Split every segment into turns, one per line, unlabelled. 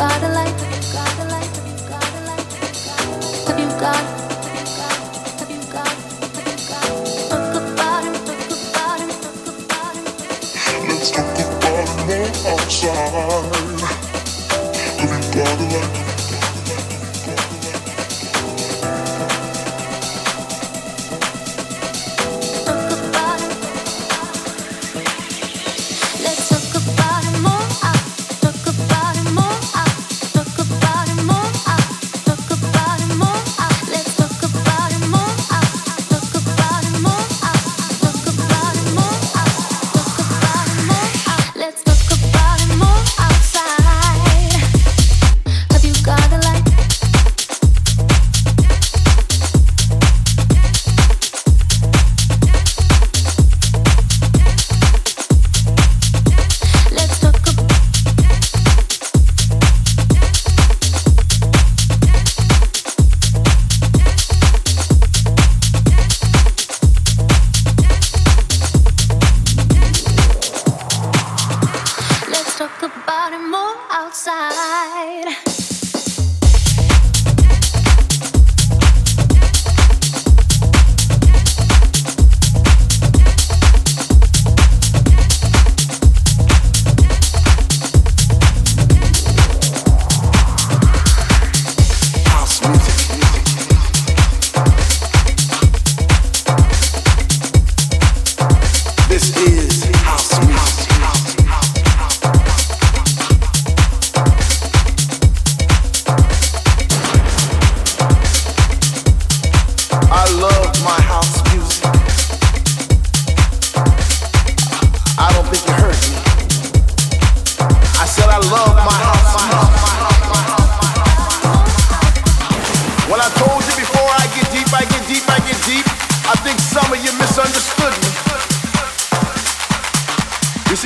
got a light? Have you got? Talk about talk about talk about.
Let's talk about it outside.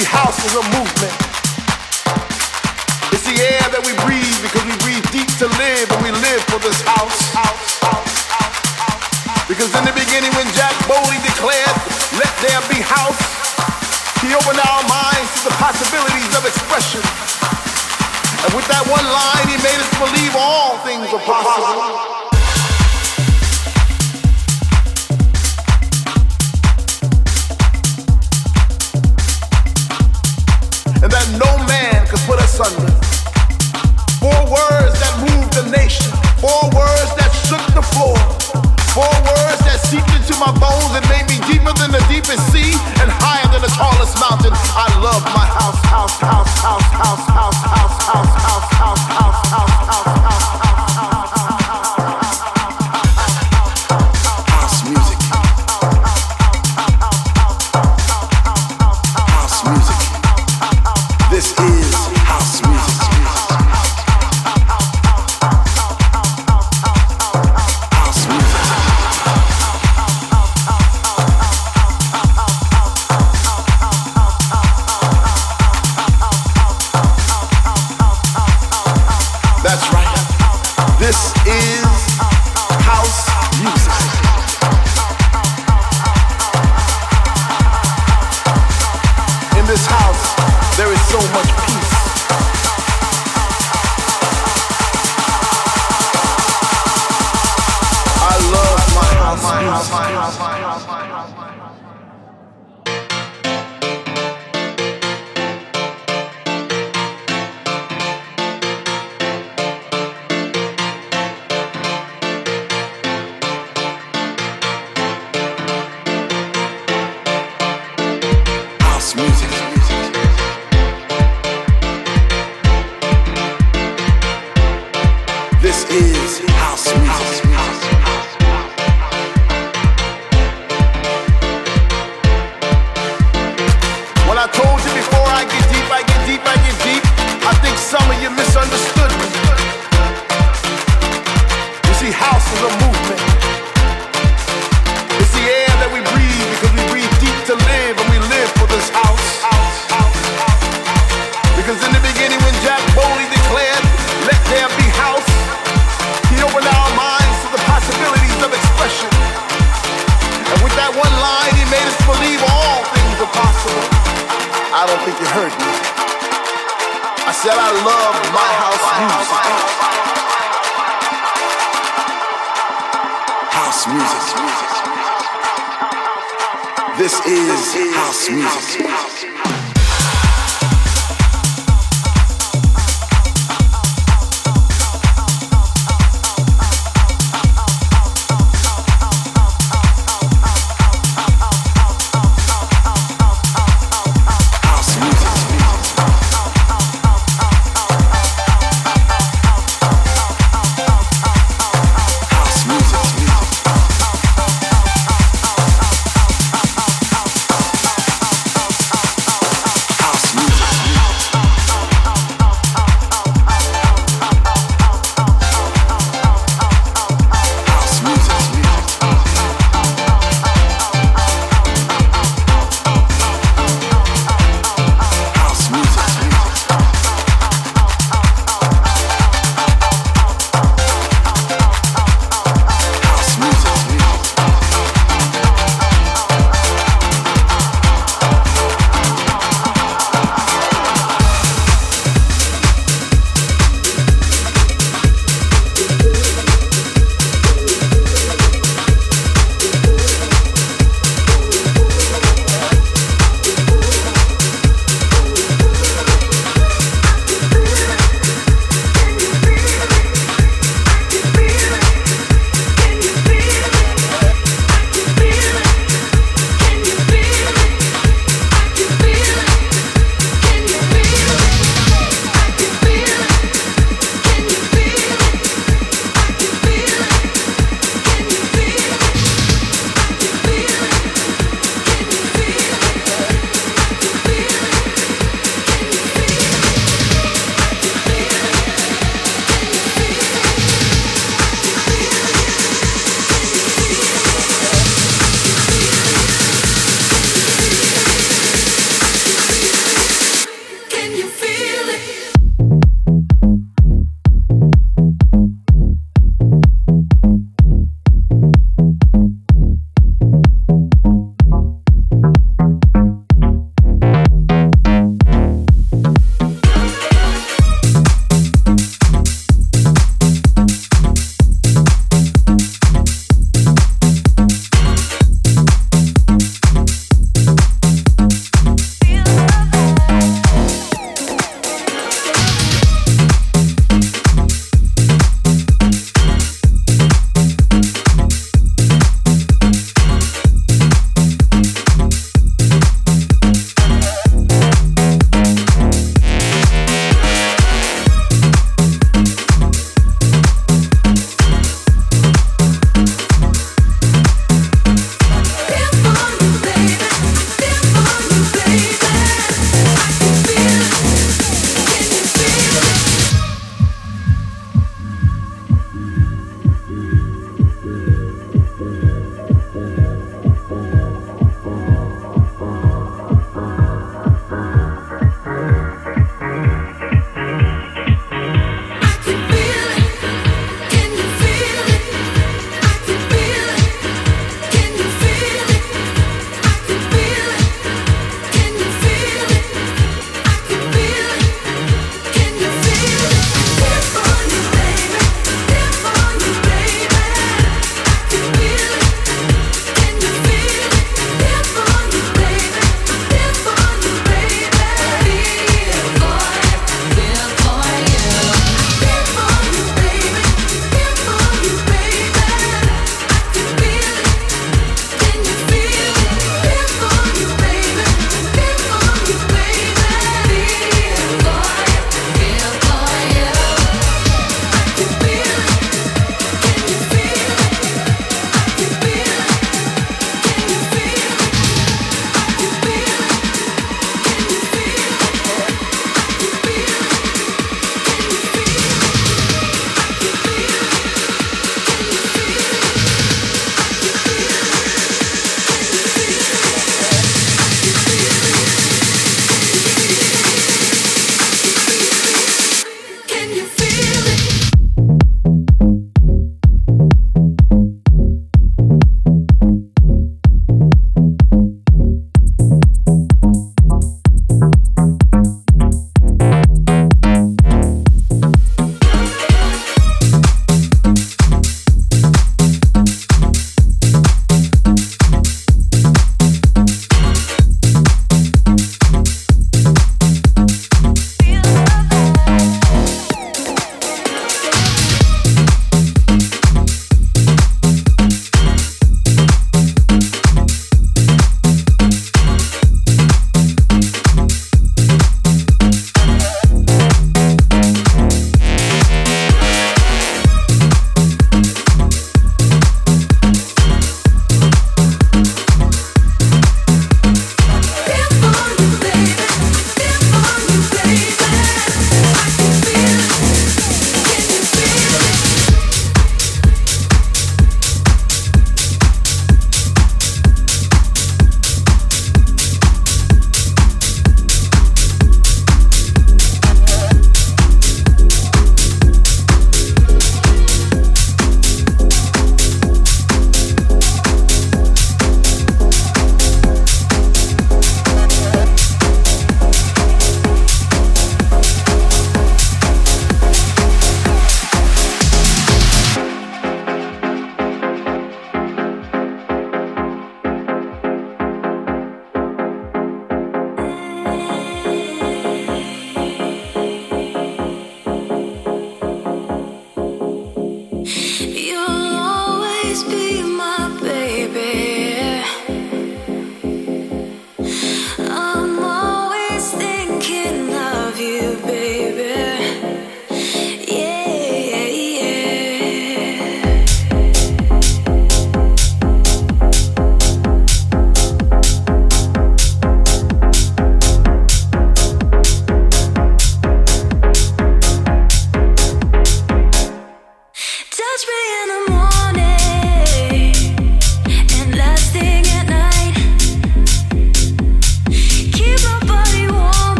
see, house is a movement. It's the air that we breathe because we breathe deep to live and we live for this house. because in the beginning when Jack boldly declared, let there be house, he opened our minds to the possibilities of expression. And with that one line, he made us believe all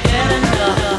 can't get enough.